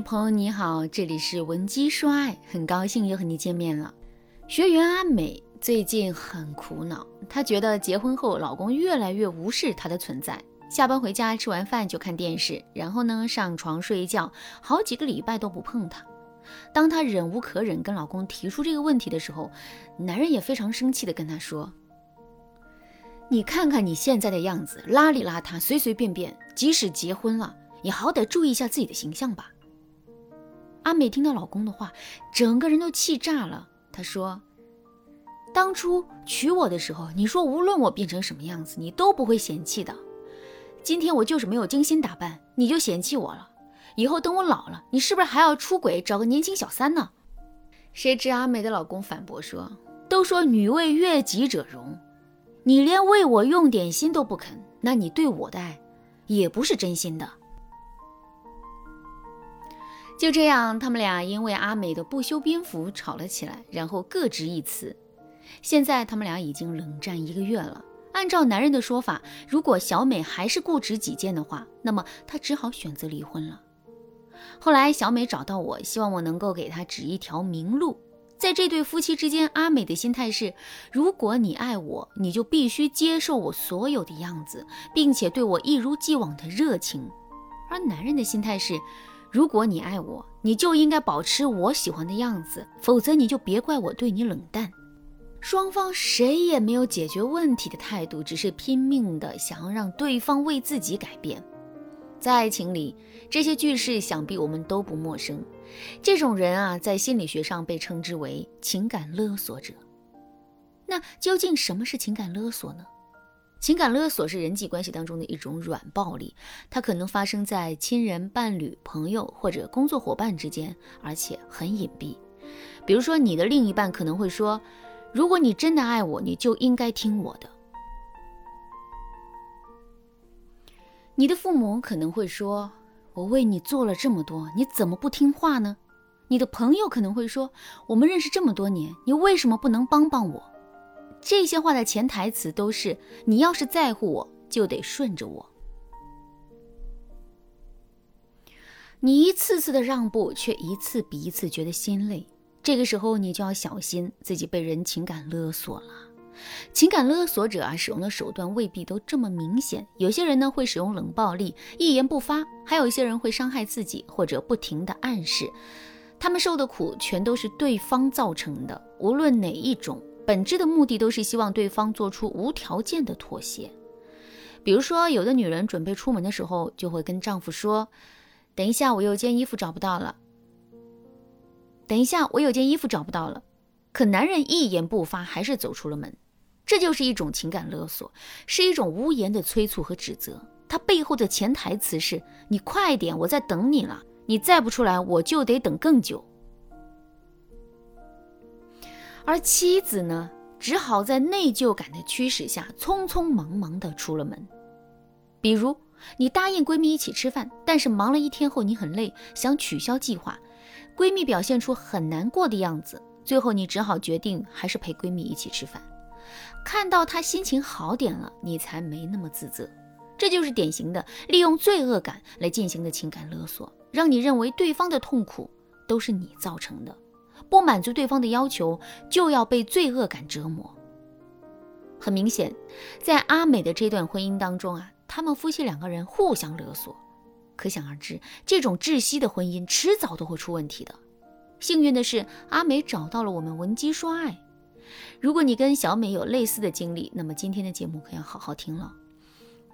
朋友你好，这里是文姬说爱，很高兴又和你见面了。学员阿美最近很苦恼，她觉得结婚后老公越来越无视她的存在，下班回家吃完饭就看电视，然后呢上床睡觉，好几个礼拜都不碰她。当她忍无可忍跟老公提出这个问题的时候，男人也非常生气的跟她说：“你看看你现在的样子，邋里邋遢，随随便便，即使结婚了。”你好歹注意一下自己的形象吧。阿美听到老公的话，整个人都气炸了。她说：“当初娶我的时候，你说无论我变成什么样子，你都不会嫌弃的。今天我就是没有精心打扮，你就嫌弃我了。以后等我老了，你是不是还要出轨找个年轻小三呢？”谁知阿美的老公反驳说：“都说女为悦己者容，你连为我用点心都不肯，那你对我的爱也不是真心的。”就这样，他们俩因为阿美的不修边幅吵了起来，然后各执一词。现在他们俩已经冷战一个月了。按照男人的说法，如果小美还是固执己见的话，那么他只好选择离婚了。后来，小美找到我，希望我能够给她指一条明路。在这对夫妻之间，阿美的心态是：如果你爱我，你就必须接受我所有的样子，并且对我一如既往的热情。而男人的心态是。如果你爱我，你就应该保持我喜欢的样子，否则你就别怪我对你冷淡。双方谁也没有解决问题的态度，只是拼命的想要让对方为自己改变。在爱情里，这些句式想必我们都不陌生。这种人啊，在心理学上被称之为情感勒索者。那究竟什么是情感勒索呢？情感勒索是人际关系当中的一种软暴力，它可能发生在亲人、伴侣、朋友或者工作伙伴之间，而且很隐蔽。比如说，你的另一半可能会说：“如果你真的爱我，你就应该听我的。”你的父母可能会说：“我为你做了这么多，你怎么不听话呢？”你的朋友可能会说：“我们认识这么多年，你为什么不能帮帮我？”这些话的潜台词都是：你要是在乎我，就得顺着我。你一次次的让步，却一次比一次觉得心累。这个时候，你就要小心自己被人情感勒索了。情感勒索者啊，使用的手段未必都这么明显。有些人呢会使用冷暴力，一言不发；还有一些人会伤害自己，或者不停的暗示。他们受的苦全都是对方造成的，无论哪一种。本质的目的都是希望对方做出无条件的妥协。比如说，有的女人准备出门的时候，就会跟丈夫说：“等一下，我有件衣服找不到了。”等一下，我有件衣服找不到了。可男人一言不发，还是走出了门。这就是一种情感勒索，是一种无言的催促和指责。它背后的潜台词是：“你快点，我在等你了。你再不出来，我就得等更久。”而妻子呢，只好在内疚感的驱使下，匆匆忙忙地出了门。比如，你答应闺蜜一起吃饭，但是忙了一天后你很累，想取消计划，闺蜜表现出很难过的样子，最后你只好决定还是陪闺蜜一起吃饭。看到她心情好点了，你才没那么自责。这就是典型的利用罪恶感来进行的情感勒索，让你认为对方的痛苦都是你造成的。不满足对方的要求，就要被罪恶感折磨。很明显，在阿美的这段婚姻当中啊，他们夫妻两个人互相勒索，可想而知，这种窒息的婚姻迟早都会出问题的。幸运的是，阿美找到了我们文姬说爱。如果你跟小美有类似的经历，那么今天的节目可要好好听了。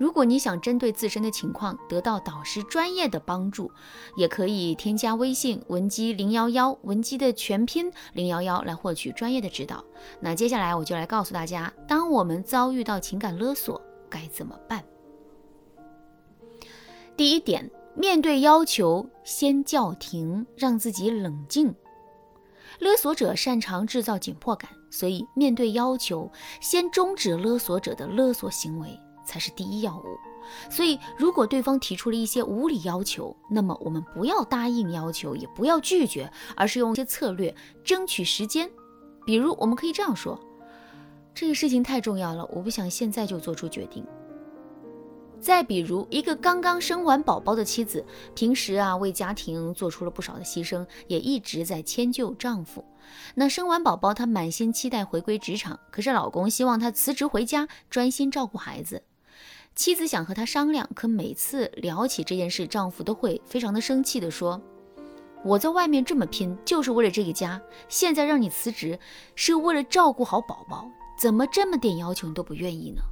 如果你想针对自身的情况得到导师专业的帮助，也可以添加微信文姬零幺幺，文姬的全拼零幺幺来获取专业的指导。那接下来我就来告诉大家，当我们遭遇到情感勒索该怎么办。第一点，面对要求先叫停，让自己冷静。勒索者擅长制造紧迫感，所以面对要求先终止勒索者的勒索行为。才是第一要务，所以如果对方提出了一些无理要求，那么我们不要答应要求，也不要拒绝，而是用一些策略争取时间。比如，我们可以这样说：“这个事情太重要了，我不想现在就做出决定。”再比如，一个刚刚生完宝宝的妻子，平时啊为家庭做出了不少的牺牲，也一直在迁就丈夫。那生完宝宝，她满心期待回归职场，可是老公希望她辞职回家，专心照顾孩子。妻子想和他商量，可每次聊起这件事，丈夫都会非常的生气的说：“我在外面这么拼，就是为了这个家，现在让你辞职，是为了照顾好宝宝，怎么这么点要求你都不愿意呢？”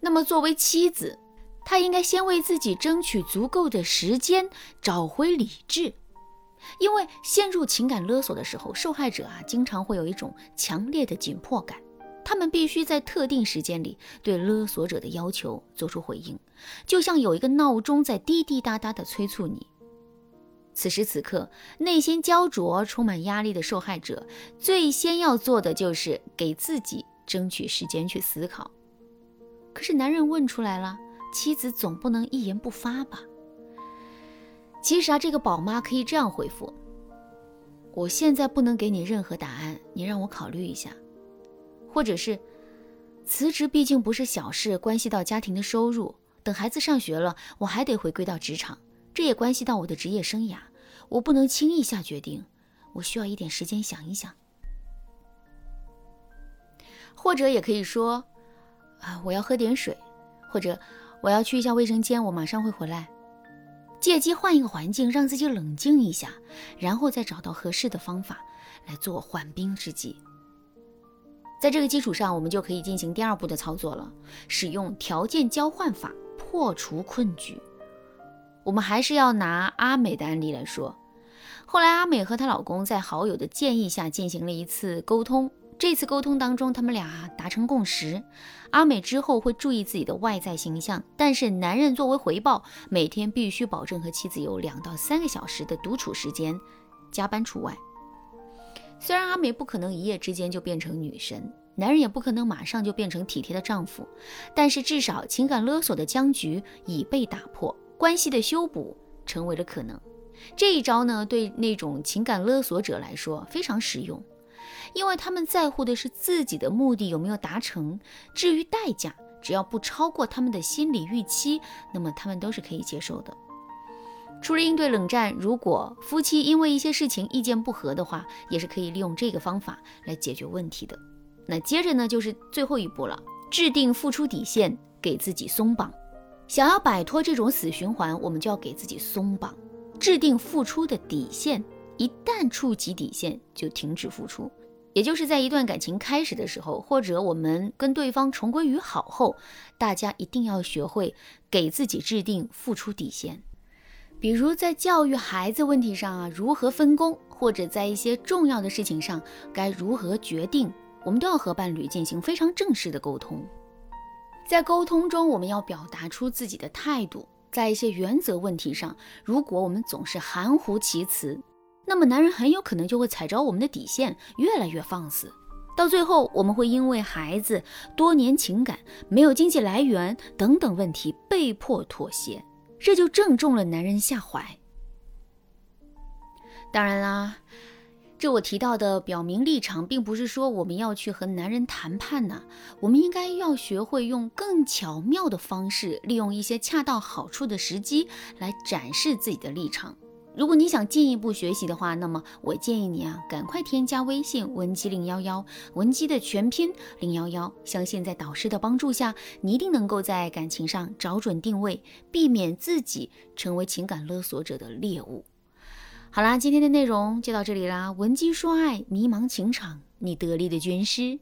那么作为妻子，她应该先为自己争取足够的时间，找回理智。因为陷入情感勒索的时候，受害者啊，经常会有一种强烈的紧迫感，他们必须在特定时间里对勒索者的要求做出回应，就像有一个闹钟在滴滴答答地催促你。此时此刻，内心焦灼、充满压力的受害者，最先要做的就是给自己争取时间去思考。可是男人问出来了。妻子总不能一言不发吧？其实啊，这个宝妈可以这样回复：我现在不能给你任何答案，你让我考虑一下。或者是，辞职毕竟不是小事，关系到家庭的收入。等孩子上学了，我还得回归到职场，这也关系到我的职业生涯，我不能轻易下决定，我需要一点时间想一想。或者也可以说：啊，我要喝点水，或者。我要去一下卫生间，我马上会回来。借机换一个环境，让自己冷静一下，然后再找到合适的方法来做缓兵之计。在这个基础上，我们就可以进行第二步的操作了，使用条件交换法破除困局。我们还是要拿阿美的案例来说。后来，阿美和她老公在好友的建议下进行了一次沟通。这次沟通当中，他们俩达成共识，阿美之后会注意自己的外在形象，但是男人作为回报，每天必须保证和妻子有两到三个小时的独处时间，加班除外。虽然阿美不可能一夜之间就变成女神，男人也不可能马上就变成体贴的丈夫，但是至少情感勒索的僵局已被打破，关系的修补成为了可能。这一招呢，对那种情感勒索者来说非常实用。因为他们在乎的是自己的目的有没有达成，至于代价，只要不超过他们的心理预期，那么他们都是可以接受的。除了应对冷战，如果夫妻因为一些事情意见不合的话，也是可以利用这个方法来解决问题的。那接着呢，就是最后一步了，制定付出底线，给自己松绑。想要摆脱这种死循环，我们就要给自己松绑，制定付出的底线。一旦触及底线，就停止付出。也就是在一段感情开始的时候，或者我们跟对方重归于好后，大家一定要学会给自己制定付出底线。比如在教育孩子问题上啊，如何分工，或者在一些重要的事情上该如何决定，我们都要和伴侣进行非常正式的沟通。在沟通中，我们要表达出自己的态度。在一些原则问题上，如果我们总是含糊其辞，那么男人很有可能就会踩着我们的底线，越来越放肆，到最后我们会因为孩子、多年情感、没有经济来源等等问题被迫妥协，这就正中了男人下怀。当然啦，这我提到的表明立场，并不是说我们要去和男人谈判呢，我们应该要学会用更巧妙的方式，利用一些恰到好处的时机来展示自己的立场。如果你想进一步学习的话，那么我建议你啊，赶快添加微信文姬零幺幺，文姬的全拼零幺幺。相信在导师的帮助下，你一定能够在感情上找准定位，避免自己成为情感勒索者的猎物。好啦，今天的内容就到这里啦，文姬说爱，迷茫情场，你得力的军师。